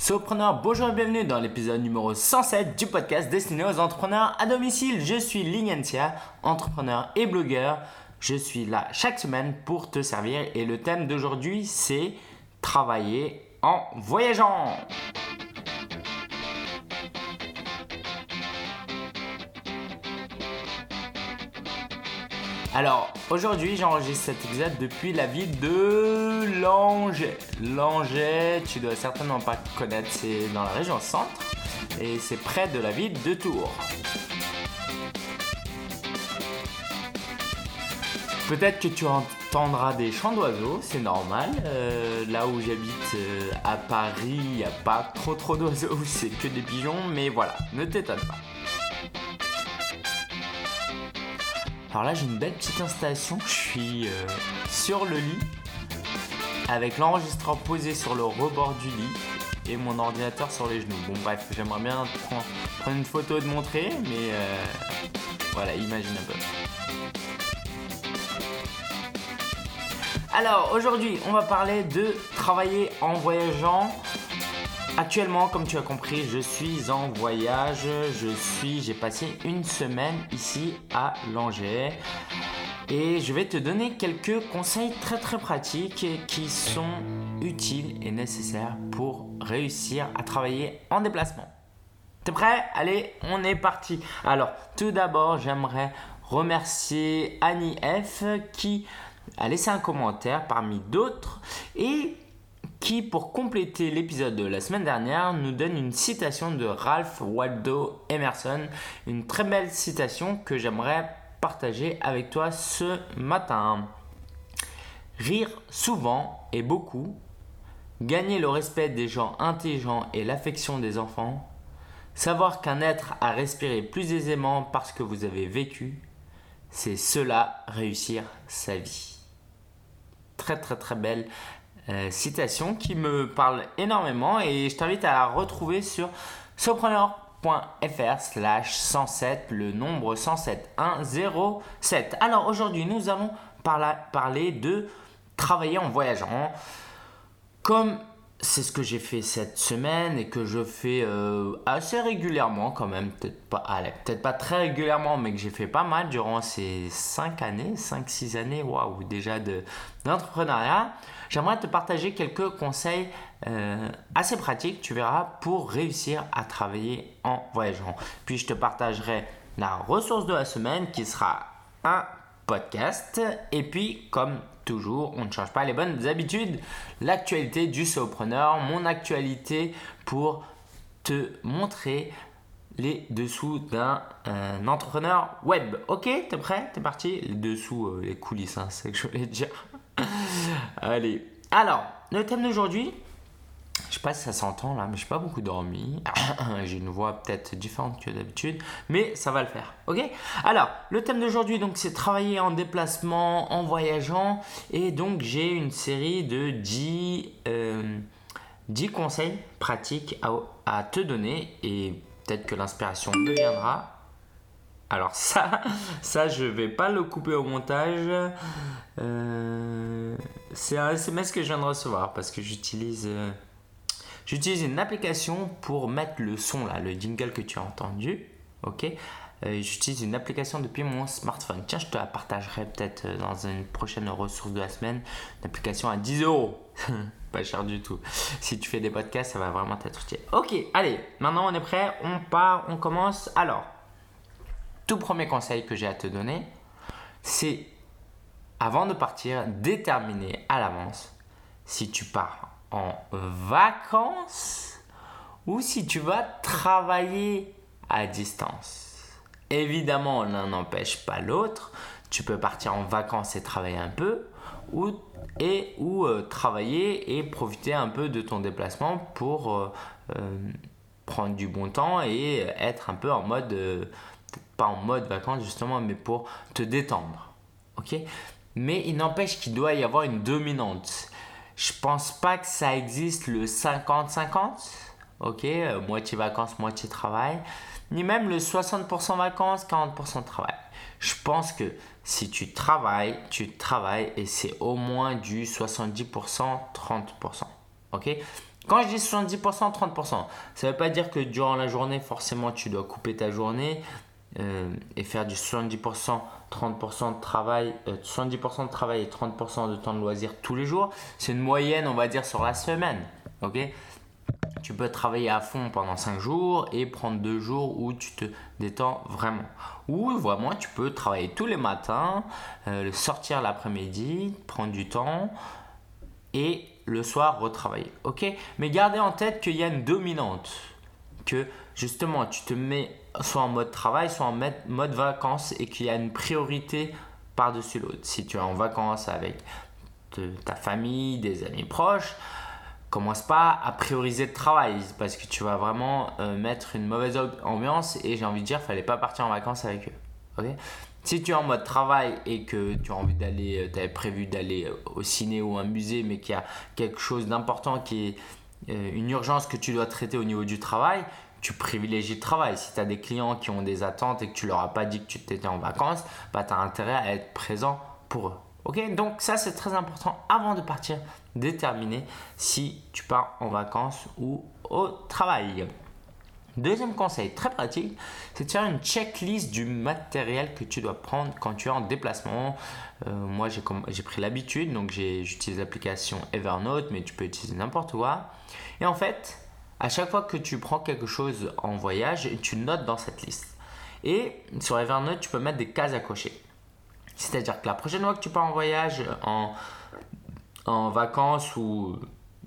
Sopreneur, bonjour et bienvenue dans l'épisode numéro 107 du podcast destiné aux entrepreneurs à domicile. Je suis Lingentia, entrepreneur et blogueur. Je suis là chaque semaine pour te servir et le thème d'aujourd'hui c'est travailler en voyageant. Alors, aujourd'hui, j'enregistre cet épisode depuis la ville de Langeais. Langeais, tu dois certainement pas connaître, c'est dans la région centre et c'est près de la ville de Tours. Peut-être que tu entendras des chants d'oiseaux, c'est normal. Euh, là où j'habite euh, à Paris, il n'y a pas trop trop d'oiseaux, c'est que des pigeons, mais voilà, ne t'étonne pas. Alors là, j'ai une belle petite installation. Je suis euh, sur le lit avec l'enregistreur posé sur le rebord du lit et mon ordinateur sur les genoux. Bon, bref, j'aimerais bien prendre, une photo de montrer, mais euh, voilà, imagine un peu. Alors aujourd'hui, on va parler de travailler en voyageant. Actuellement, comme tu as compris, je suis en voyage. Je suis, j'ai passé une semaine ici à Langeais. Et je vais te donner quelques conseils très très pratiques qui sont utiles et nécessaires pour réussir à travailler en déplacement. T'es prêt? Allez, on est parti. Alors, tout d'abord, j'aimerais remercier Annie F qui a laissé un commentaire parmi d'autres et qui, pour compléter l'épisode de la semaine dernière, nous donne une citation de Ralph Waldo Emerson, une très belle citation que j'aimerais partager avec toi ce matin. Rire souvent et beaucoup, gagner le respect des gens intelligents et l'affection des enfants, savoir qu'un être a respiré plus aisément parce que vous avez vécu, c'est cela réussir sa vie. Très très très belle euh, citation qui me parle énormément et je t'invite à la retrouver sur sopreneur.fr slash 107, le nombre 107, 107. Alors aujourd'hui, nous allons parler de travailler en voyageant. Comme c'est ce que j'ai fait cette semaine et que je fais euh, assez régulièrement quand même, peut-être pas, peut-être pas très régulièrement, mais que j'ai fait pas mal durant ces 5 années, 5-6 années, waouh, déjà d'entrepreneuriat. J'aimerais te partager quelques conseils euh, assez pratiques, tu verras, pour réussir à travailler en voyageant. Puis je te partagerai la ressource de la semaine qui sera un podcast. Et puis, comme toujours, on ne change pas les bonnes habitudes. L'actualité du solopreneur, mon actualité pour te montrer les dessous d'un euh, entrepreneur web. Ok, t'es prêt? T'es parti? Les dessous, euh, les coulisses, hein, c'est ce que je voulais dire. Allez. Alors, le thème d'aujourd'hui, je sais pas si ça s'entend là, mais je n'ai pas beaucoup dormi. J'ai une voix peut-être différente que d'habitude, mais ça va le faire. Ok? Alors, le thème d'aujourd'hui, donc, c'est travailler en déplacement, en voyageant. Et donc, j'ai une série de 10, 10 euh, conseils pratiques à, à te donner. Et peut-être que l'inspiration deviendra alors ça, ça je vais pas le couper au montage. Euh, c'est un SMS que je viens de recevoir parce que j'utilise euh, j'utilise une application pour mettre le son là, le jingle que tu as entendu. Ok? Euh, j'utilise une application depuis mon smartphone. Tiens, je te la partagerai peut-être dans une prochaine ressource de la semaine. Une application à 10 euros. pas cher du tout. Si tu fais des podcasts, ça va vraiment t'être utile. Ok, allez, maintenant on est prêt, on part, on commence. Alors, tout premier conseil que j'ai à te donner, c'est avant de partir, déterminer à l'avance si tu pars en vacances ou si tu vas travailler à distance. Évidemment, l'un n'empêche pas l'autre. Tu peux partir en vacances et travailler un peu ou, euh, travailler et profiter un peu de ton déplacement pour euh, euh, prendre du bon temps et être un peu en mode pas en mode vacances justement, mais pour te détendre. Ok? Mais il n'empêche qu'il doit y avoir une dominante. Je pense pas que ça existe le 50-50. Ok euh, Moitié vacances, moitié travail. Ni même le 60% vacances, 40% travail. Je pense que si tu travailles, tu travailles et c'est au moins du 70%, 30%. Ok? Quand je dis 70%, 30%, ça ne veut pas dire que durant la journée, forcément, tu dois couper ta journée euh, et faire du 70%, 30% de travail, 70% de travail et 30% de temps de loisir tous les jours. C'est une moyenne, on va dire, sur la semaine. Ok? Tu peux travailler à fond pendant 5 jours et prendre 2 jours où tu te détends vraiment. Ou vraiment, tu peux travailler tous les matins, euh, sortir l'après-midi, prendre du temps et le soir retravailler. Ok? Mais gardez en tête qu'il y a une dominante. Que justement, tu te mets soit en mode travail, soit en mode vacances et qu'il y a une priorité par-dessus l'autre. Si tu es en vacances avec ta famille, des amis proches, commence pas à prioriser le travail parce que tu vas vraiment euh, mettre une mauvaise ambiance et j'ai envie de dire, fallait pas partir en vacances avec eux. si tu es en mode travail et que tu as envie d'aller, euh, tu prévu d'aller euh, au ciné ou à un musée, mais qu'il y a quelque chose d'important qui est une urgence que tu dois traiter au niveau du travail, tu privilégies le travail. Si tu as des clients qui ont des attentes et que tu leur as pas dit que tu étais en vacances, bah, tu as intérêt à être présent pour eux. Ok, donc ça c'est très important avant de partir déterminer si tu pars en vacances ou au travail. Deuxième conseil très pratique, c'est de faire une checklist du matériel que tu dois prendre quand tu es en déplacement. Euh, moi, j'ai pris l'habitude, donc j'utilise l'application Evernote, mais tu peux utiliser n'importe quoi. Et en fait, à chaque fois que tu prends quelque chose en voyage, tu notes dans cette liste. Et sur Evernote, tu peux mettre des cases à cocher. C'est-à-dire que la prochaine fois que tu pars en voyage, en, en vacances ou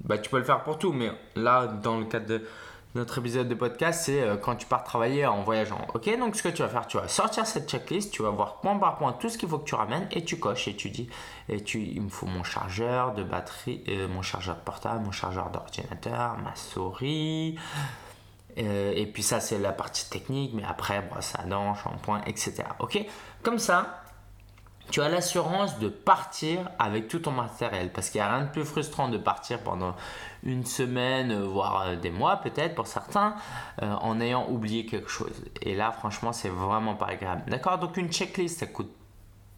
bah, tu peux le faire pour tout, mais là, dans le cadre de notre épisode de podcast, c'est euh, quand tu pars travailler en voyageant. Ok, donc ce que tu vas faire, tu vas sortir cette checklist, tu vas voir point par point tout ce qu'il faut que tu ramènes et tu coches et tu dis, il me faut mon chargeur de batterie, euh, mon chargeur portable, mon chargeur d'ordinateur, ma souris. Euh, et puis ça, c'est la partie technique, mais après, brosse à dents, shampoing, etc. Ok, comme ça, tu as l'assurance de partir avec tout ton matériel. Parce qu'il n'y a rien de plus frustrant de partir pendant une semaine, euh, voire euh, des mois peut-être pour certains, euh, en ayant oublié quelque chose. Et là, franchement, c'est vraiment pas agréable. D'accord? Donc une checklist, ça coûte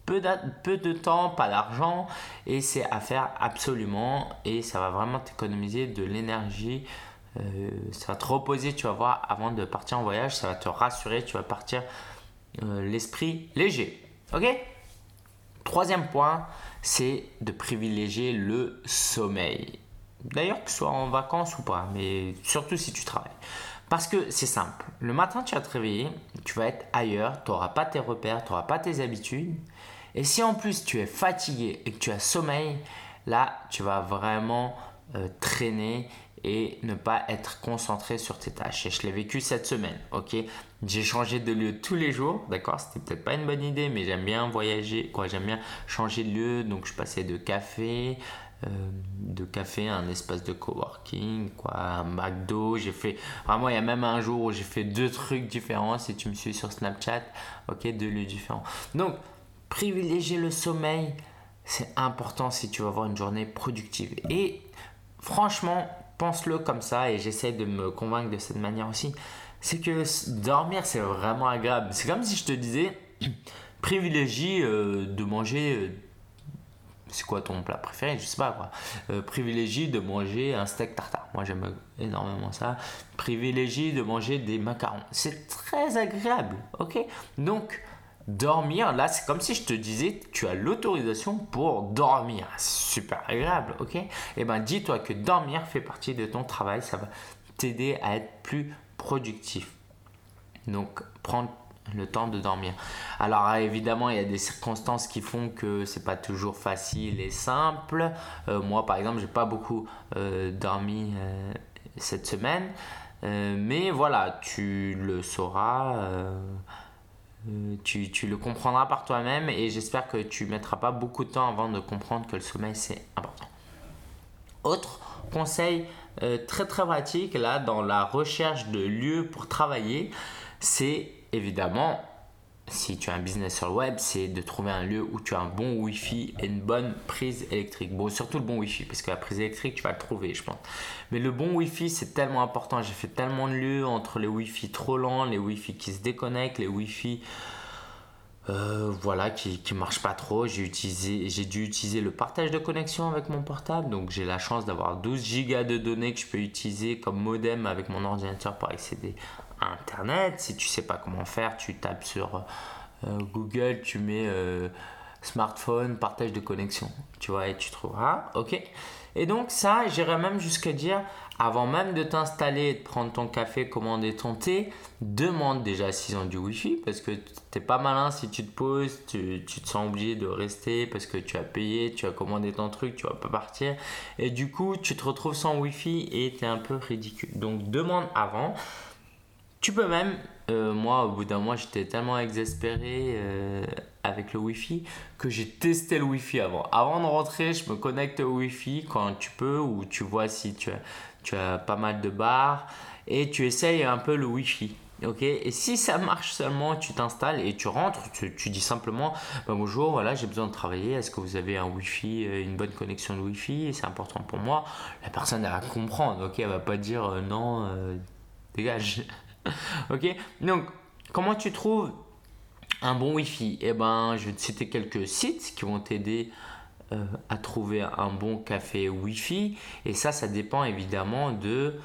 peu de, peu de temps, pas d'argent, et c'est à faire absolument. Et ça va vraiment t'économiser de l'énergie. ça va te reposer, tu vas voir, avant de partir en voyage, ça va te rassurer, tu vas partir l'esprit léger. Ok? Troisième point, c'est de privilégier le sommeil. D'ailleurs, que ce soit en vacances ou pas, mais surtout si tu travailles. Parce que c'est simple. Le matin, tu vas te réveiller, tu vas être ailleurs, tu n'auras pas tes repères, tu n'auras pas tes habitudes. Et si en plus tu es fatigué et que tu as sommeil, là, tu vas vraiment euh, traîner et ne pas être concentré sur tes tâches. Et je l'ai vécu cette semaine, ok? J'ai changé de lieu tous les jours, d'accord C'était peut-être pas une bonne idée, mais j'aime bien voyager, quoi. J'aime bien changer de lieu, donc je passais de café, euh, de café à un espace de coworking, quoi, un McDo. J'ai fait, vraiment, il y a même un jour où j'ai fait deux trucs différents. Si tu me suis sur Snapchat, ok, deux lieux différents. Donc, privilégier le sommeil, c'est important si tu veux avoir une journée productive. Et franchement, pense-le comme ça et j'essaie de me convaincre de cette manière aussi. C'est que dormir, c'est vraiment agréable. C'est comme si je te disais, privilégie euh, de manger. Euh, c'est quoi ton plat préféré? Je sais pas quoi. Euh, privilégie de manger un steak tartare. Moi j'aime énormément ça. Privilégie de manger des macarons. C'est très agréable, ok? Donc dormir, là, c'est comme si je te disais, tu as l'autorisation pour dormir. Super agréable, ok? Et eh ben, dis-toi que dormir fait partie de ton travail, ça va t'aider à être plus productif. Donc, prendre le temps de dormir. Alors évidemment, il y a des circonstances qui font que c'est pas toujours facile et simple. Euh, moi, par exemple, j'ai pas beaucoup euh, dormi euh, cette semaine, mais voilà, tu le sauras euh, tu, le comprendras par toi-même et j'espère que tu mettras pas beaucoup de temps avant de comprendre que le sommeil c'est important. Autre conseil euh, très très pratique là dans la recherche de lieux pour travailler, c'est évidemment si tu as un business sur le web, c'est de trouver un lieu où tu as un bon Wi-Fi et une bonne prise électrique. Bon, surtout le bon Wi-Fi, parce que la prise électrique, tu vas le trouver, je pense. Mais le bon Wi-Fi, c'est tellement important. J'ai fait tellement de lieux entre les Wi-Fi trop lents, les Wi-Fi qui se déconnectent, les Wi-Fi euh, voilà, qui, qui marche pas trop. J'ai utilisé, j'ai dû utiliser le partage de connexion avec mon portable, donc j'ai la chance d'avoir 12 gigas de données que je peux utiliser comme modem avec mon ordinateur pour accéder à Internet. Si tu sais pas comment faire, tu tapes sur euh, Google, tu mets euh, smartphone, partage de connexion, tu vois, et tu trouveras, ok. Et donc ça, j'irais même jusqu'à dire, avant même de t'installer, de prendre ton café, commander ton thé, demande déjà s'ils ont du Wi-Fi parce que t'es pas malin si tu te poses, tu, te sens obligé de rester parce que tu as payé, tu as commandé ton truc, tu vas pas partir et du coup tu te retrouves sans Wi-Fi et es un peu ridicule. Donc demande avant. Tu peux même, euh, moi au bout d'un mois j'étais tellement exaspéré euh, avec le Wi-Fi que j'ai testé le Wi-Fi avant. Avant de rentrer, je me connecte au Wi-Fi quand tu peux ou tu vois si tu as tu as pas mal de barres et tu essayes un peu le Wi-Fi. Et si ça marche seulement, tu t'installes et tu rentres, tu, dis simplement bah, bonjour, voilà, j'ai besoin de travailler. Est-ce que vous avez un Wi-Fi, euh, une bonne connexion de Wi-Fi? C'est important pour moi. La personne elle va comprendre, ok, elle va pas dire non, dégage. ok, donc comment tu trouves un bon Wi-Fi? Eh ben, je vais te citer quelques sites qui vont t'aider euh, à trouver un bon café Wi-Fi. Et ça, ça dépend évidemment de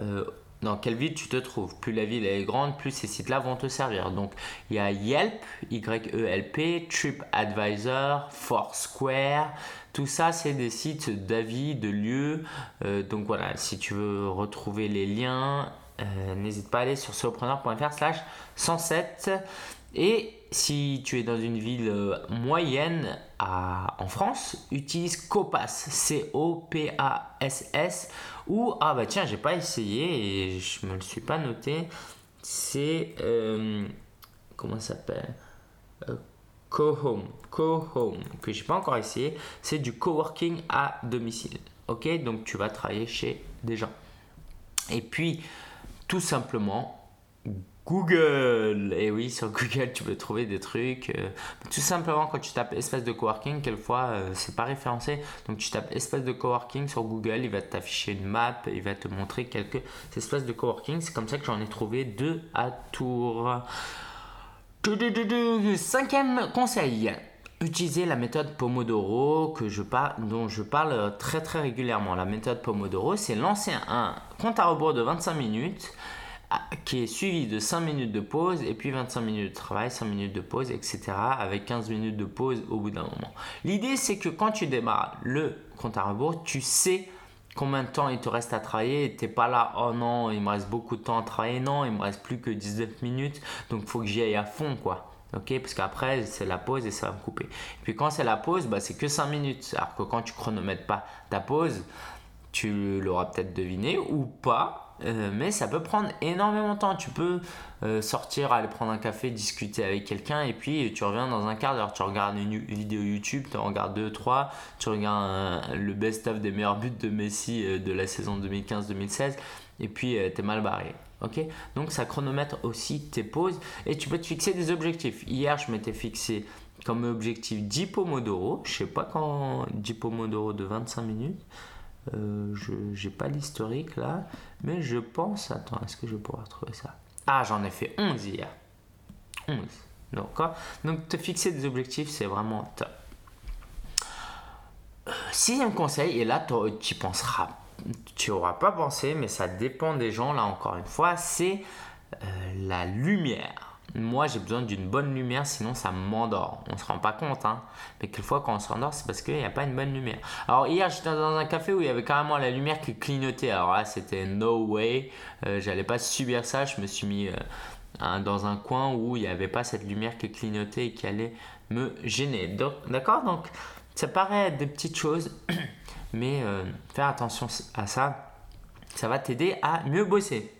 euh, dans quelle ville tu te trouves. Plus la ville est grande, plus ces sites-là vont te servir. Donc, il y a Yelp, Y-E-L-P, TripAdvisor, Foursquare. Tout ça, c'est des sites d'avis, de lieux. Euh, donc voilà, si tu veux retrouver les liens, n'hésite pas à aller sur solopreneur.fr slash 107. Et si tu es dans une ville euh, moyenne en France, utilise Copass, C-O-P-A-S-S, ou, ah bah tiens, j'ai pas essayé et je me le suis pas noté, c'est, euh, comment ça s'appelle? Euh, Co-Home, Co-Home, que j'ai pas encore essayé, c'est du coworking à domicile. Ok, donc tu vas travailler chez des gens. Et puis, tout simplement, Google Et oui, sur Google, tu peux trouver des trucs. Euh, tout simplement, quand tu tapes espace de coworking, quelquefois, euh, c'est pas référencé. Donc, tu tapes espace de coworking sur Google, il va t'afficher une map, il va te montrer quelques espaces de coworking. C'est comme ça que j'en ai trouvé deux à Tours. Cinquième conseil. Utiliser la méthode Pomodoro que je dont je parle très très régulièrement. La méthode Pomodoro, c'est lancer un compte à rebours de 25 minutes qui est suivi de 5 minutes de pause et puis 25 minutes de travail, 5 minutes de pause, etc. avec 15 minutes de pause au bout d'un moment. L'idée c'est que quand tu démarres le compte à rebours, tu sais combien de temps il te reste à travailler. Tu n'es pas là, oh non, il me reste beaucoup de temps à travailler. Non, il me reste plus que 19 minutes, donc il faut que j'y aille à fond quoi. Ok, parce qu'après c'est la pause et ça va me couper. Et puis quand c'est la pause, bah, c'est que 5 minutes. Alors que quand tu chronomètres pas ta pause, tu l'auras peut-être deviné ou pas euh, mais ça peut prendre énormément de temps. Tu peux euh, sortir, aller prendre un café, discuter avec quelqu'un et puis tu reviens dans un quart d'heure. Tu regardes une vidéo YouTube, tu en regardes 2, 3, tu regardes le best-of des meilleurs buts de Messi euh, de la saison 2015-2016 et puis tu es mal barré. Donc ça chronomètre aussi tes pauses et tu peux te fixer des objectifs. Hier, je m'étais fixé comme objectif 10 pomodoro. Je sais pas quand 10 pomodoro de 25 minutes. Euh, je n'ai pas l'historique là, mais je pense. Attends, est-ce que je vais pouvoir trouver ça? Ah, j'en ai fait 11 hier. 11. D'accord Donc, te fixer des objectifs, c'est vraiment top. Euh, sixième conseil, et là, tu y penseras. Tu n'auras pas pensé, mais ça dépend des gens, là encore une fois, c'est euh, la lumière. Moi, j'ai besoin d'une bonne lumière, sinon ça m'endort. On ne se rend pas compte, hein. Mais quelquefois, quand on s'endort, c'est parce qu'il n'y a pas une bonne lumière. Alors, hier, j'étais dans un café où il y avait carrément la lumière qui clignotait. Alors là, c'était no way. Euh, j'allais pas subir ça. Je me suis mis euh, dans un coin où il n'y avait pas cette lumière qui clignotait et qui allait me gêner. D'accord? Donc, ça paraît des petites choses, mais euh, faire attention à ça. Ça va t'aider à mieux bosser.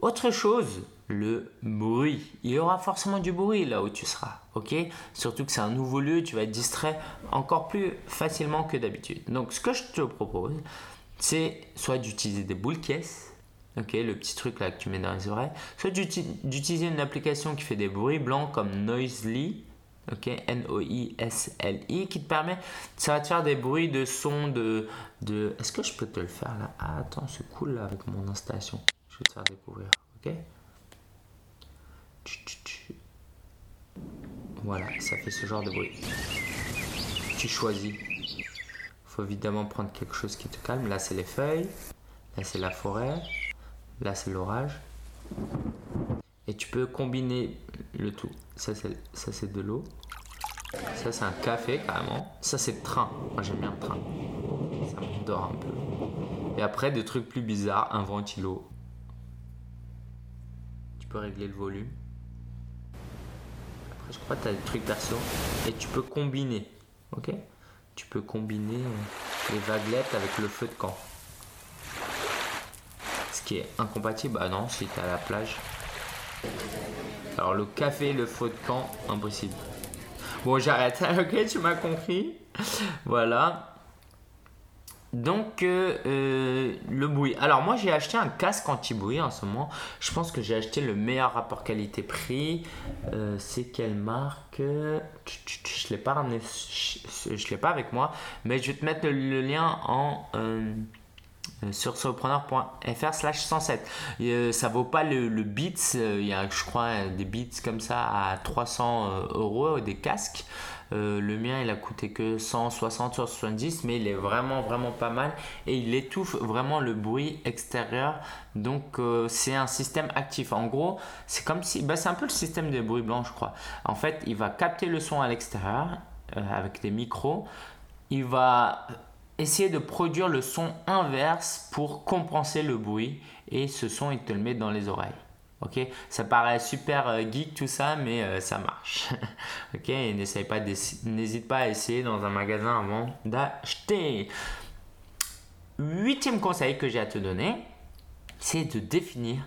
Autre chose, le bruit. Il y aura forcément du bruit là où tu seras, ok? Surtout que c'est un nouveau lieu, tu vas être distrait encore plus facilement que d'habitude. Donc ce que je te propose, c'est soit d'utiliser des boules caisses, ok, le petit truc là que tu mets dans les oreilles, soit d'utiliser une application qui fait des bruits blancs comme Noisely, ok, N-O-I-S-L-I, qui te permet, ça faire des bruits de son de, de... Est-ce que je peux te le faire là? Ah attends, c'est cool là avec mon installation. Je vais te faire découvrir, ok? Voilà, ça fait ce genre de bruit. Tu choisis. faut évidemment prendre quelque chose qui te calme. Là, c'est les feuilles. Là, c'est la forêt. Là, c'est l'orage. Et tu peux combiner le tout. Ça, c'est, de l'eau. Ça, c'est un café, carrément. Ça, c'est train. Moi, j'aime bien le train. Ça m'endort un peu. Et après, des trucs plus bizarres. Un ventilo. Tu peux régler le volume. Après, je crois que tu as des trucs perso. Et tu peux combiner. Ok? Tu peux combiner euh, les vaguelettes avec le feu de camp. Ce qui est incompatible. Ah non, si tu à la plage. Alors, le café, le feu de camp, impossible. Bon, j'arrête. ok, tu m'as compris. Voilà. Donc, euh, euh, le bruit. Alors, moi, j'ai acheté un casque anti-bruit en ce moment. Je pense que j'ai acheté le meilleur rapport qualité-prix. Euh, c'est quelle marque? Je l'ai pas ramené. Je, l'ai pas avec moi. Mais je vais te mettre le lien en sur solopreneur.fr slash 107. Euh, ça vaut pas le, le Beats, euh, il y a je crois des Beats comme ça à 300 euros, des casques. le mien il a coûté que 160 170 mais il est vraiment vraiment pas mal. Et il étouffe vraiment le bruit extérieur. Donc c'est un système actif. En gros c'est comme si bah, c'est un peu le système de bruit blanc je crois. En fait il va capter le son à l'extérieur avec des micros. Il va essayer de produire le son inverse pour compenser le bruit et ce son il te le met dans les oreilles. Ok, ça paraît super euh, geek tout ça, mais euh, ça marche. ok, n'essaye pas, n'hésite pas à essayer dans un magasin avant d'acheter. Huitième conseil que j'ai à te donner, c'est de définir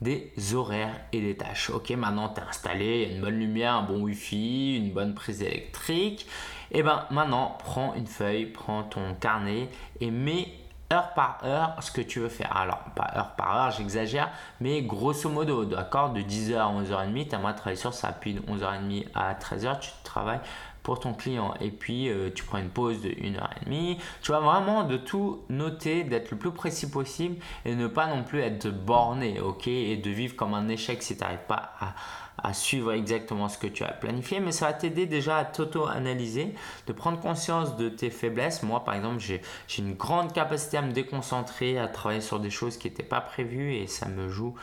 des horaires et des tâches. Ok, maintenant tu es installé, une bonne lumière, un bon wifi, une bonne prise électrique. Et eh ben maintenant, prends une feuille, prends ton carnet et mets heure par heure ce que tu veux faire. Alors, pas heure par heure, j'exagère, mais grosso modo, d'accord, de 10h à 11h30, tu aimerais travailler sur ça, puis de 11h30 à 13h, tu travailles pour ton client. Et puis, euh, tu prends une pause de 1h30. Tu vas vraiment de tout noter, d'être le plus précis possible et ne pas non plus être borné, ok Et de vivre comme un échec si tu n'arrives pas à à suivre exactement ce que tu as planifié, mais ça va t'aider déjà à t'auto-analyser, de prendre conscience de tes faiblesses. Moi, par exemple, j'ai une grande capacité à me déconcentrer, à travailler sur des choses qui n'étaient pas prévues et ça me joue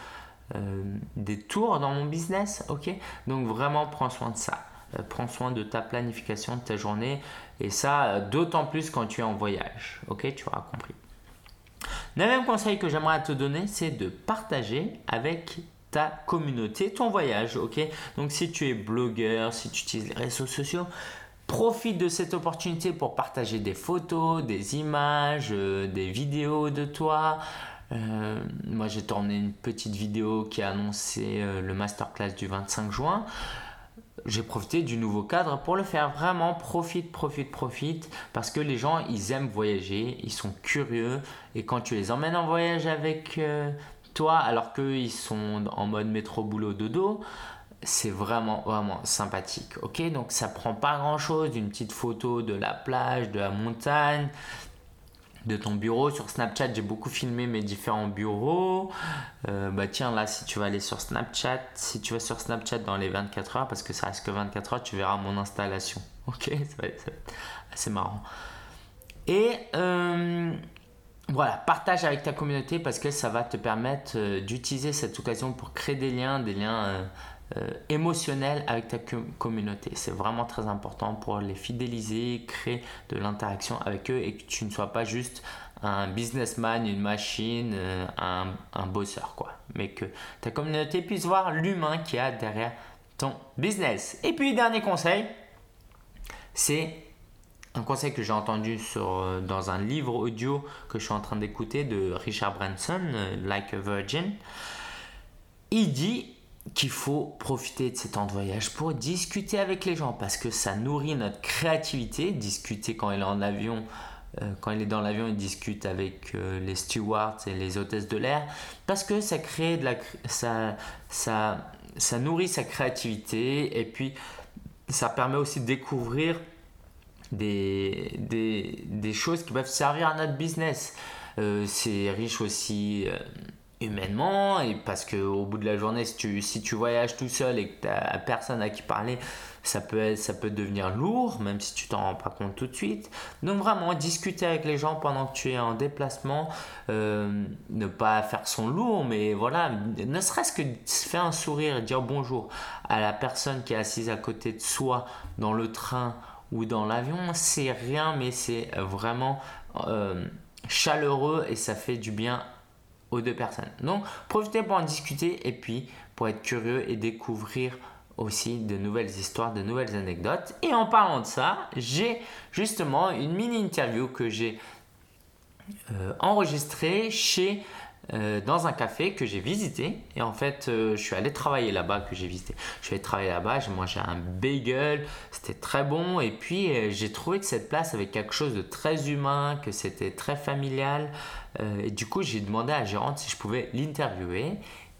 euh, des tours dans mon business. Ok, donc vraiment, prends soin de ça. Euh, prends soin de ta planification de ta journée et ça, euh, d'autant plus quand tu es en voyage. Ok, tu auras compris. Le même conseil que j'aimerais te donner, c'est de partager avec ta communauté, ton voyage, ok? Donc si tu es blogueur, si tu utilises les réseaux sociaux, profite de cette opportunité pour partager des photos, des images, euh, des vidéos de toi. Euh, moi j'ai tourné une petite vidéo qui a annoncé euh, le masterclass du 25 juin. J'ai profité du nouveau cadre pour le faire. Vraiment, profite, profite, profite. Parce que les gens, ils aiment voyager, ils sont curieux. Et quand tu les emmènes en voyage avec toi, alors qu'ils sont en mode métro boulot dodo, c'est vraiment vraiment sympathique. Ok, donc ça prend pas grand chose d'une petite photo de la plage, de la montagne, de ton bureau. Sur Snapchat, j'ai beaucoup filmé mes différents bureaux. Euh, bah tiens, là, si tu vas aller sur Snapchat, si tu vas sur Snapchat dans les 24 heures, parce que ça reste que 24 heures, tu verras mon installation. Ok, être, assez marrant. Et euh, voilà, partage avec ta communauté parce que ça va te permettre euh, d'utiliser cette occasion pour créer des liens, des liens euh, euh, émotionnels avec ta communauté. C'est vraiment très important pour les fidéliser, créer de l'interaction avec eux et que tu ne sois pas juste un businessman, une machine, un, bosseur, quoi. Mais que ta communauté puisse voir l'humain qui a derrière ton business. Et puis, dernier conseil, c'est un conseil que j'ai entendu sur, euh, dans un livre audio que je suis en train d'écouter de Richard Branson, euh, Like a Virgin. Il dit qu'il faut profiter de ces temps de voyage pour discuter avec les gens parce que ça nourrit notre créativité. Discuter quand il est en avion, euh, quand il est dans l'avion, il discute avec les stewards et les hôtesses de l'air parce que ça crée de la, ça, ça, ça nourrit sa créativité et puis ça permet aussi de découvrir des, des, choses qui peuvent servir à notre business. Euh, c'est riche aussi euh, humainement et parce que au bout de la journée si tu, si tu voyages tout seul et que tu n'as personne à qui parler ça peut, ça peut devenir lourd même si tu t'en rends pas compte tout de suite donc vraiment discuter avec les gens pendant que tu es en déplacement euh, ne pas faire son lourd mais voilà ne serait-ce que faire un sourire et dire bonjour à la personne qui est assise à côté de soi dans le train ou dans l'avion c'est rien mais c'est vraiment euh, chaleureux et ça fait du bien aux deux personnes. Donc profitez pour en discuter et puis pour être curieux et découvrir aussi de nouvelles histoires, de nouvelles anecdotes. Et en parlant de ça, j'ai justement une mini interview que j'ai euh, enregistrée chez euh, dans un café que j'ai visité. Et en fait, euh, je suis allé travailler là-bas, que j'ai visité. Je suis allé travailler là-bas, j'ai mangé un bagel, c'était très bon. Et puis, euh, j'ai trouvé que cette place avait quelque chose de très humain, que c'était très familial. et du coup, j'ai demandé à la gérante si je pouvais l'interviewer.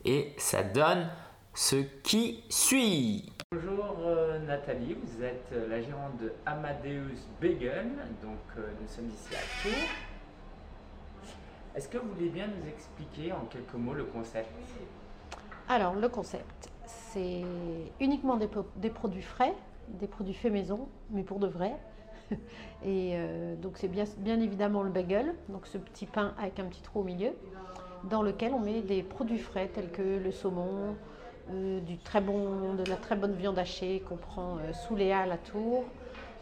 Et ça donne ce qui suit. Bonjour Nathalie, vous êtes la gérante de Amadeus Bagel. Donc, nous sommes ici à Tours. Est-ce que vous voulez bien nous expliquer en quelques mots le concept? Alors, le concept, c'est uniquement des, produits frais, des produits faits maison, mais pour de vrai. Et euh, donc, c'est bien, évidemment le bagel, donc ce petit pain avec un petit trou au milieu, dans lequel on met des produits frais tels que le saumon, euh, de la très bonne viande hachée qu'on prend euh, sous les halles à Tours,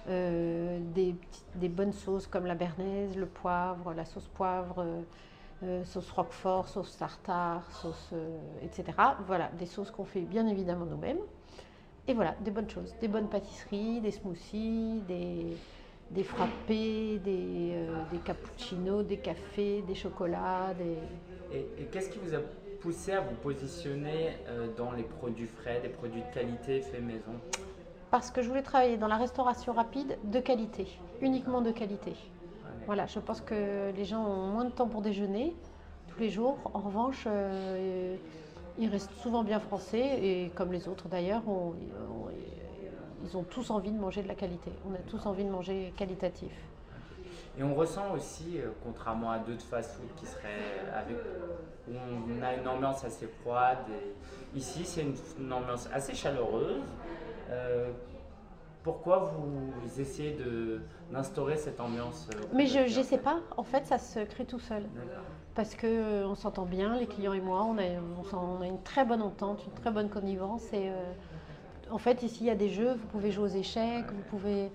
euh, des, bonnes sauces comme la bernaise, le poivre, la sauce poivre, euh, euh, sauce roquefort, sauce tartare, sauce, etc. Voilà, des sauces qu'on fait bien évidemment nous-mêmes. Et voilà, des bonnes choses, des bonnes pâtisseries, des smoothies, des, frappés, des, des cappuccinos, des cafés, des chocolats. Et qu'est-ce qui vous a poussé à vous positionner dans les produits frais, des produits de qualité faits maison? Parce que je voulais travailler dans la restauration rapide de qualité, uniquement de qualité. Voilà, je pense que les gens ont moins de temps pour déjeuner tous les jours. En revanche, euh, ils restent souvent bien français et comme les autres d'ailleurs, ils ont tous envie de manger de la qualité. On a tous envie de manger qualitatif. Et on ressent aussi, euh, contrairement à d'autres fast-food qui seraient avec, où on a une ambiance assez froide. ici, c'est une, ambiance assez chaleureuse. Euh, pourquoi vous essayez d'instaurer cette ambiance euh, Mais je ne sais pas, en fait ça se crée tout seul. Parce qu'on euh, s'entend bien, les clients et moi, on a, on, a, une très bonne entente, une très bonne connivence. Et en fait ici il y a des jeux, vous pouvez jouer aux échecs, vous pouvez...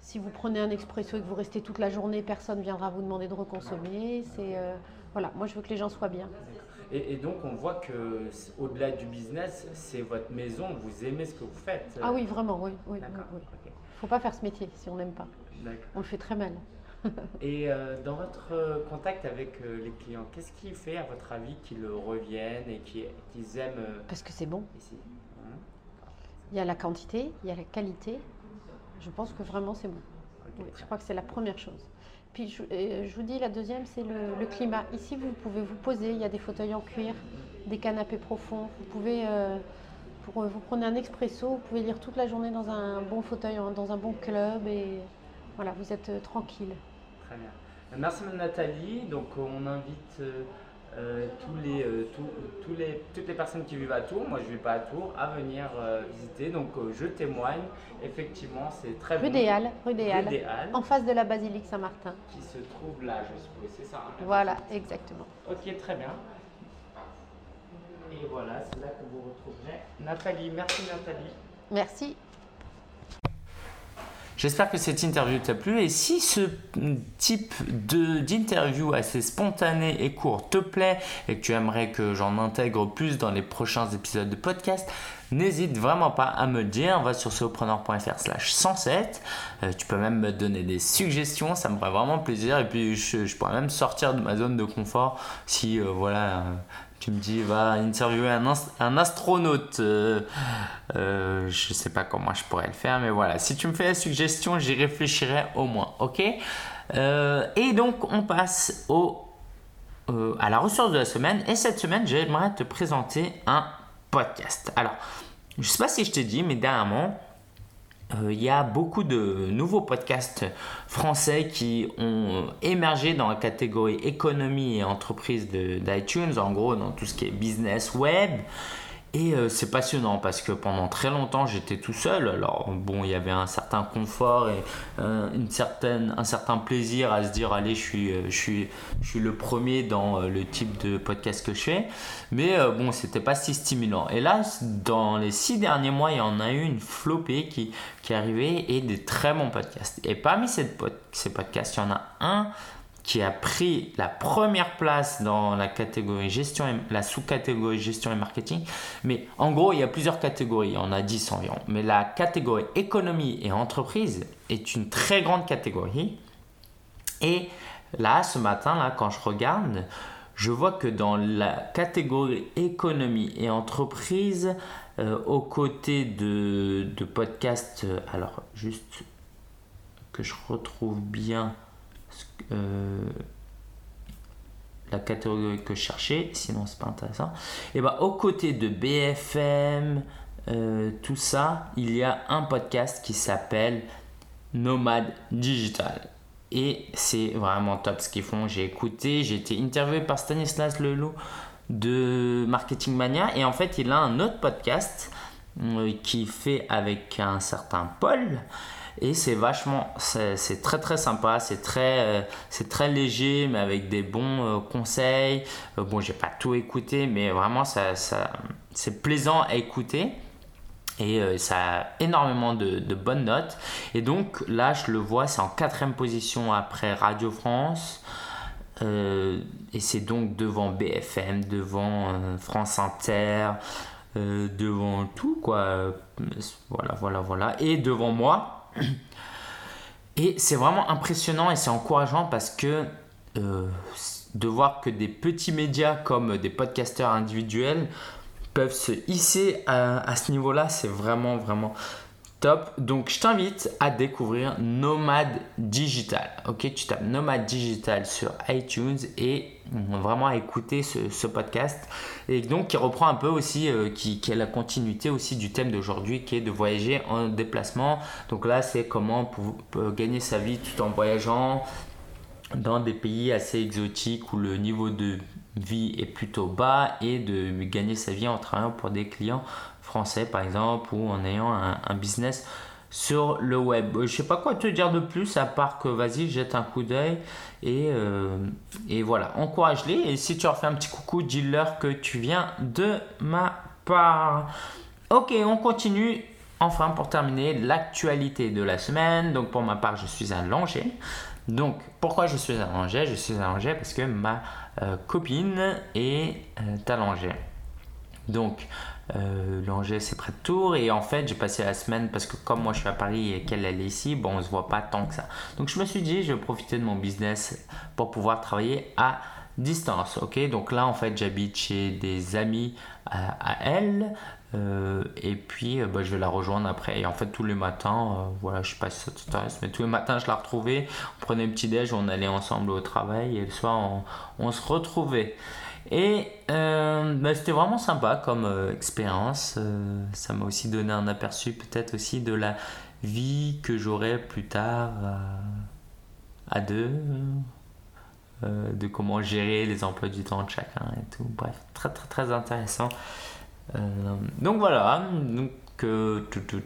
Si vous prenez un expresso et que vous restez toute la journée, personne ne viendra vous demander de reconsommer. C'est voilà, moi je veux que les gens soient bien. Et, donc, on voit que au-delà du business, c'est votre maison, vous aimez ce que vous faites. Ah oui, vraiment, oui. oui, Il ne faut pas faire ce métier si on n'aime pas. On le fait très mal. et euh, dans votre euh, contact avec euh, les clients, qu'est-ce qui fait, à votre avis, qu'ils reviennent et qu'ils aiment Parce que c'est bon. Ici. Hein? Il y a la quantité, il y a la qualité. Je pense que vraiment c'est bon. je crois que c'est la première chose. Puis je, vous dis, la deuxième, c'est le, climat. Ici, vous pouvez vous poser, il y a des fauteuils en cuir, des canapés profonds. Vous pouvez, euh, pour, vous prenez un expresso, vous pouvez lire toute la journée dans un bon fauteuil, dans un bon club et voilà, vous êtes euh, tranquille. Très bien. Merci Nathalie. Donc on invite euh, euh, tous les, euh, tous, les, toutes les personnes qui vivent à Tours, moi je ne vis pas à Tours, à venir euh, visiter. Donc je témoigne, effectivement c'est très rue Des Halles, rue des Halles, en face de la basilique Saint-Martin. Qui se trouve là, je suppose, c'est ça hein, Voilà, exactement. Ok, très bien. Et voilà, c'est là que vous retrouverez Nathalie. Merci Nathalie. Merci. J'espère que cette interview t'a plu et si ce type d'interview assez spontané et court te plaît et que tu aimerais que j'en intègre plus dans les prochains épisodes de podcast, n'hésite vraiment pas à me dire. Va sur solopreneur.fr slash 107. Euh, tu peux même me donner des suggestions, ça me ferait vraiment plaisir. Et puis je, pourrais même sortir de ma zone de confort si euh, voilà tu me dis, va interviewer un, astronaute. Euh, euh, je sais pas comment je pourrais le faire, mais voilà. Si tu me fais la suggestion, j'y réfléchirai au moins. Ok? Euh, Et donc, on passe euh, à la ressource de la semaine. Et cette semaine, j'aimerais te présenter un podcast. Alors, je sais pas si je t'ai dit, mais dernièrement, il y a beaucoup de nouveaux podcasts français qui ont émergé dans la catégorie économie et entreprise d'iTunes, en gros dans tout ce qui est business web. Et euh, c'est passionnant parce que pendant très longtemps j'étais tout seul. Alors bon, il y avait un certain confort et euh, une certaine, un certain plaisir à se dire allez, je suis, je suis, je suis le premier dans le type de podcast que je fais. Mais bon, c'était pas si stimulant. Et là, dans les six derniers mois, il y en a eu une flopée qui, qui est arrivé et des très bons podcasts. Et parmi ces podcasts, il y en a un qui a pris la première place dans la catégorie gestion et, la sous-catégorie gestion et marketing. Mais en gros, il y a plusieurs catégories, on a 10 environ. Mais la catégorie économie et entreprise est une très grande catégorie. Et là, ce matin, là, quand je regarde, je vois que dans la catégorie économie et entreprise, euh, aux côtés de, de podcasts, euh, alors juste que je retrouve bien euh, la catégorie que je cherchais, sinon c'est pas intéressant. Et bah aux côtés de BFM, tout ça, il y a un podcast qui s'appelle Nomade Digital. Et c'est vraiment top ce qu'ils font. J'ai écouté, j'ai été interviewé par Stanislas Leloup de Marketing Mania. Et en fait, il a un autre podcast euh, qui fait avec un certain Paul. Et c'est vachement, c'est très très sympa, c'est très, euh, c'est très léger, mais avec des bons euh, conseils. bon, j'ai pas tout écouté, mais vraiment, ça, c'est plaisant à écouter et ça a énormément de, de, bonnes notes. Et donc là, je le vois, c'est en quatrième position après Radio France. Euh, et c'est donc devant BFM, devant euh, France Inter, euh, devant tout, quoi. Voilà, voilà, voilà. Et devant moi. Et c'est vraiment impressionnant et c'est encourageant parce que de voir que des petits médias comme des podcasteurs individuels peuvent se hisser à, à ce niveau-là, c'est vraiment, vraiment Top. Donc, je t'invite à découvrir Nomade Digital. Ok, tu tapes Nomade Digital sur iTunes et vraiment à écouter ce, podcast. Et donc, qui reprend un peu aussi, euh, qui, a la continuité aussi du thème d'aujourd'hui qui est de voyager en déplacement. Donc là, c'est comment pour, gagner sa vie tout en voyageant dans des pays assez exotiques où le niveau de vie est plutôt bas et de gagner sa vie en travaillant pour des clients français par exemple ou en ayant un, business sur le web. Je sais pas quoi te dire de plus à part que vas-y jette un coup d'œil et, euh, et voilà, encourage-les et si tu leur fais un petit coucou, dis-leur que tu viens de ma part. Ok, on continue. Enfin, pour terminer, l'actualité de la semaine. Donc, pour ma part, je suis à Langer. Donc, pourquoi je suis à Langer? Je suis à Langer parce que ma euh, copine est euh, à Langer. Donc, euh, c'est près de Tours. Et en fait, j'ai passé la semaine parce que comme moi je suis à Paris et qu'elle est ici, bon, on se voit pas tant que ça. Donc je me suis dit, je vais profiter de mon business pour pouvoir travailler à distance. Ok, donc là en fait, j'habite chez des amis à, elle. Euh, et puis euh, bah, je vais la rejoindre après. Et en fait, tous les matins, voilà, je sais pas si ça t'intéresse, mais tous les matins, je la retrouvais. On prenait un petit déj, on allait ensemble au travail et le soir, on se retrouvait. Et euh, bah, c'était vraiment sympa comme euh, expérience. Euh, ça m'a aussi donné un aperçu peut-être aussi de la vie que j'aurai plus tard à deux, de comment gérer les emplois du temps de chacun et tout. Bref, très très très intéressant. donc voilà, donc que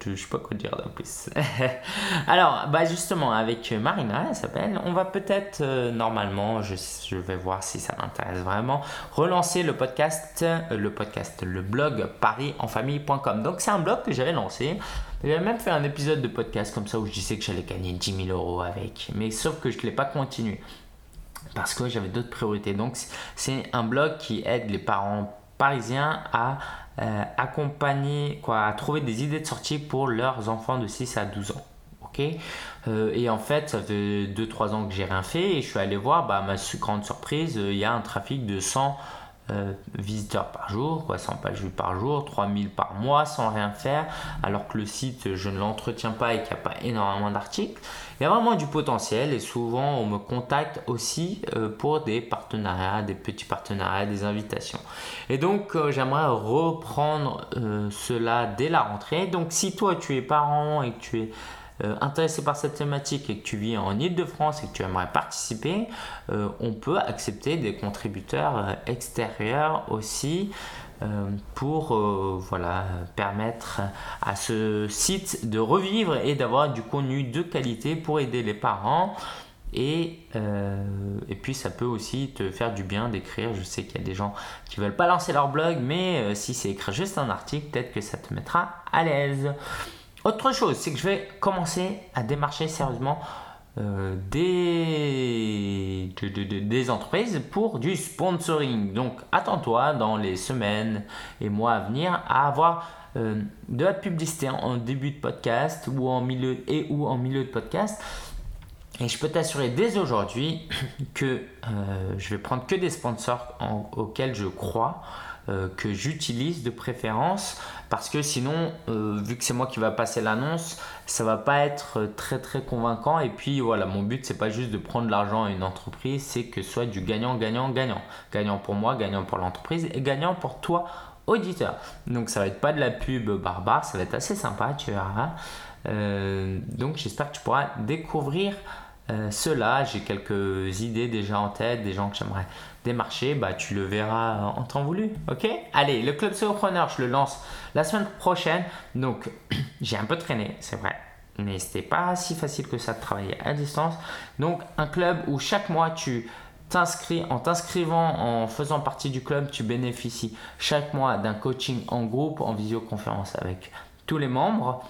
je sais pas quoi dire de plus. Alors, bah justement, avec Marina, elle s'appelle, on va peut-être, euh, normalement, je, je, vais voir si ça m'intéresse vraiment, relancer le podcast, euh, le podcast, le blog parisenfamille.com. Donc, c'est un blog que j'avais lancé. J'avais même fait un épisode de podcast comme ça où je disais que j'allais gagner 10 000 euros avec. Mais sauf que je ne l'ai pas continué parce que j'avais d'autres priorités. Donc, c'est un blog qui aide les parents parisiens à euh, accompagner, quoi, à trouver des idées de sortie pour leurs enfants de 6 à 12 ans. ok euh, et en fait, ça fait 2-3 ans que j'ai rien fait et je suis allé voir, bah, ma grande surprise, euh, il y a un trafic de 100 euh, visiteurs par jour, quoi, 100 pages vues par jour, 3000 par mois sans rien faire, alors que le site, je ne l'entretiens pas et qu'il n'y a pas énormément d'articles. Il y a vraiment du potentiel et souvent on me contacte aussi euh, pour des partenariats, des petits partenariats, des invitations. Et donc euh, j'aimerais reprendre cela dès la rentrée. Donc si toi tu es parent et que tu es euh, intéressé par cette thématique et que tu vis en Ile-de-France et que tu aimerais participer, euh, on peut accepter des contributeurs euh, extérieurs aussi pour voilà, permettre à ce site de revivre et d'avoir du contenu de qualité pour aider les parents. Et, et, puis ça peut aussi te faire du bien d'écrire. Je sais qu'il y a des gens qui veulent pas lancer leur blog, mais si c'est écrire juste un article, peut-être que ça te mettra à l'aise. Autre chose, c'est que je vais commencer à démarcher sérieusement euh, des, entreprises pour du sponsoring. Donc attends-toi dans les semaines et mois à venir à avoir euh, de la publicité en début de podcast ou en milieu et ou en milieu de podcast. Et je peux t'assurer dès aujourd'hui que euh, je vais prendre que des sponsors auxquels je crois euh, que j'utilise de préférence parce que sinon, euh, vu que c'est moi qui va passer l'annonce, ça va pas être très très convaincant. Et puis voilà, mon but c'est pas juste de prendre l'argent à une entreprise, c'est que ce soit du gagnant, gagnant, gagnant. Gagnant pour moi, gagnant pour l'entreprise et gagnant pour toi, auditeur. Donc ça va être pas de la pub barbare, ça va être assez sympa, tu verras. Euh, donc j'espère que tu pourras découvrir cela. J'ai quelques idées déjà en tête, des gens que j'aimerais des marchés, bah, tu le verras en temps voulu. Ok? Allez, le club Solopreneur, je le lance la semaine prochaine. Donc, j'ai un peu traîné, c'est vrai. Mais c'était pas si facile que ça de travailler à distance. Donc, un club où chaque mois tu t'inscris, en t'inscrivant, en faisant partie du club, tu bénéficies chaque mois d'un coaching en groupe, en visioconférence avec tous les membres,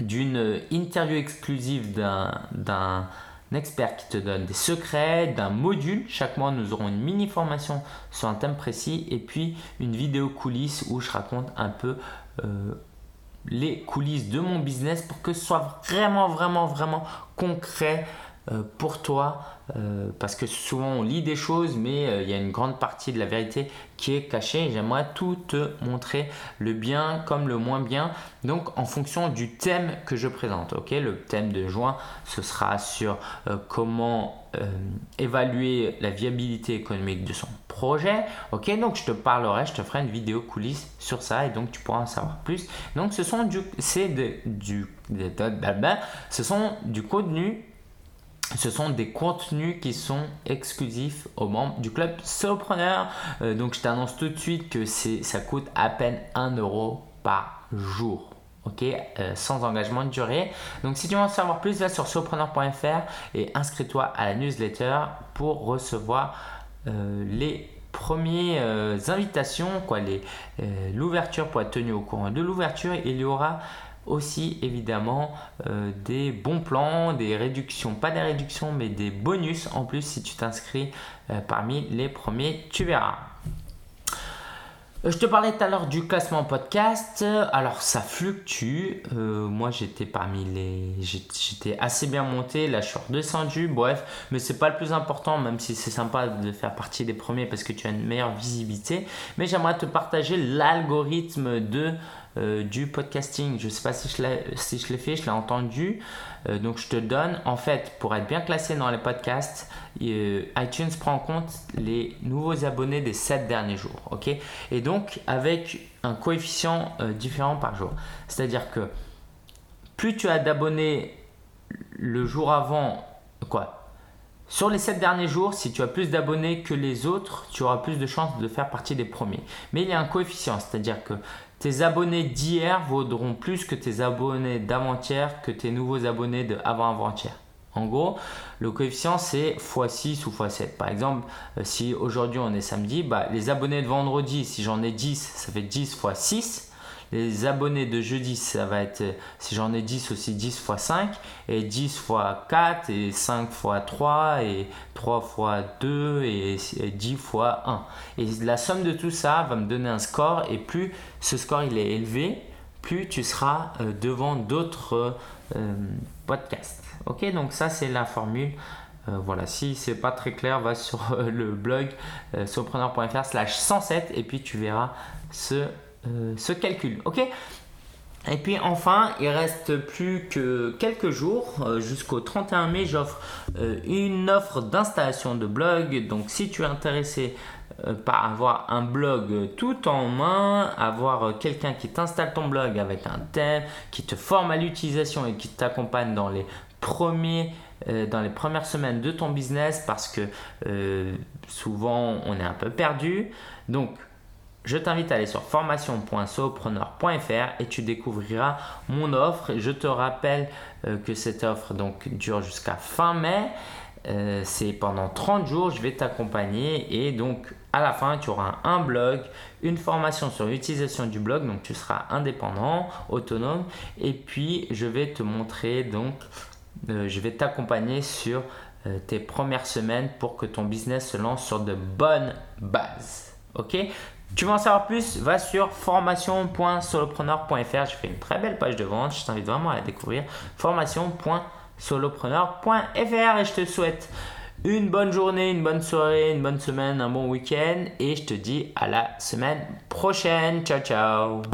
d'une interview exclusive d'un un expert qui te donne des secrets, d'un module. Chaque mois, nous aurons une mini formation sur un thème précis et puis une vidéo coulisses où je raconte un peu euh, les coulisses de mon business pour que ce soit vraiment, vraiment, vraiment concret euh, pour toi euh, parce que souvent on lit des choses mais euh, il y a une grande partie de la vérité qui est cachée. J'aimerais tout te montrer le bien comme le moins bien. Donc en fonction du thème que je présente ok? Le thème de juin ce sera sur comment évaluer la viabilité économique de son projet ok? Donc je te parlerai je te ferai une vidéo coulisses sur ça et donc tu pourras en savoir plus. Donc ce sont du c'est du ce sont du contenu ce sont des contenus qui sont exclusifs aux membres du club Solopreneur. Euh, donc je t'annonce tout de suite que ça coûte à peine 1 euro par jour. Ok, euh, sans engagement de durée. Donc si tu veux en savoir plus, va sur solopreneur.fr et inscris-toi à la newsletter pour recevoir euh, les premières invitations, l'ouverture pour être tenu au courant de l'ouverture. Il y aura aussi évidemment euh, des bons plans, des réductions, pas des réductions mais des bonus en plus si tu t'inscris euh, parmi les premiers, tu verras. Euh, je te parlais tout à l'heure du classement podcast. Alors ça fluctue. moi j'étais parmi les, j'étais assez bien monté. Là je suis redescendu. Bref, mais c'est pas le plus important, même si c'est sympa de faire partie des premiers parce que tu as une meilleure visibilité. Mais j'aimerais te partager l'algorithme de euh, du podcasting. Je ne sais pas si je l'ai fait, je l'ai entendu. Euh, donc je te donne, en fait, pour être bien classé dans les podcasts, euh, iTunes prend en compte les nouveaux abonnés des 7 derniers jours. ok? Et donc avec un coefficient différent par jour. C'est-à-dire que plus tu as d'abonnés le jour avant, quoi sur les 7 derniers jours, si tu as plus d'abonnés que les autres, tu auras plus de chances de faire partie des premiers. Mais il y a un coefficient, c'est-à-dire que tes abonnés d'hier vaudront plus que tes abonnés d'avant-hier que tes nouveaux abonnés de avant-avant-hier. En gros, le coefficient c'est x6 ou x7. Par exemple, euh, si aujourd'hui on est samedi, bah, les abonnés de vendredi, si j'en ai 10, ça fait 10 x 6. Les abonnés de jeudi, ça va être, si j'en ai 10 aussi, 10 x 5, et 10 x 4, et 5 x 3, et 3 x 2, et 10 x 1. Et la somme de tout ça va me donner un score, et plus ce score il est élevé, plus tu seras euh, devant d'autres euh, podcasts. Ok, donc ça c'est la formule voilà, si c'est pas très clair, va sur le blog solopreneur.fr slash 107 et puis tu verras ce, ce calcul. Ok? Et puis enfin, il reste plus que quelques jours. Euh, jusqu'au 31 mai, j'offre euh, une offre d'installation de blog. Donc si tu es intéressé euh, par avoir un blog tout en main, avoir quelqu'un qui t'installe ton blog avec un thème, qui te forme à l'utilisation et qui t'accompagne dans les premiers dans les premières semaines de ton business parce que souvent on est un peu perdu. Donc je t'invite à aller sur formation.solopreneur.fr et tu découvriras mon offre. Je te rappelle euh, que cette offre donc, dure jusqu'à fin mai. Euh, c'est pendant 30 jours, je vais t'accompagner et donc à la fin tu auras un blog, une formation sur l'utilisation du blog, donc tu seras indépendant, autonome et puis je vais te montrer donc, euh, je vais t'accompagner sur tes premières semaines pour que ton business se lance sur de bonnes bases. Ok? Tu veux en savoir plus Va sur formation.solopreneur.fr. Je fais une très belle page de vente. Je t'invite vraiment à la découvrir. Formation.solopreneur.fr et je te souhaite une bonne journée, une bonne soirée, une bonne semaine, un bon week-end et je te dis à la semaine prochaine. Ciao ciao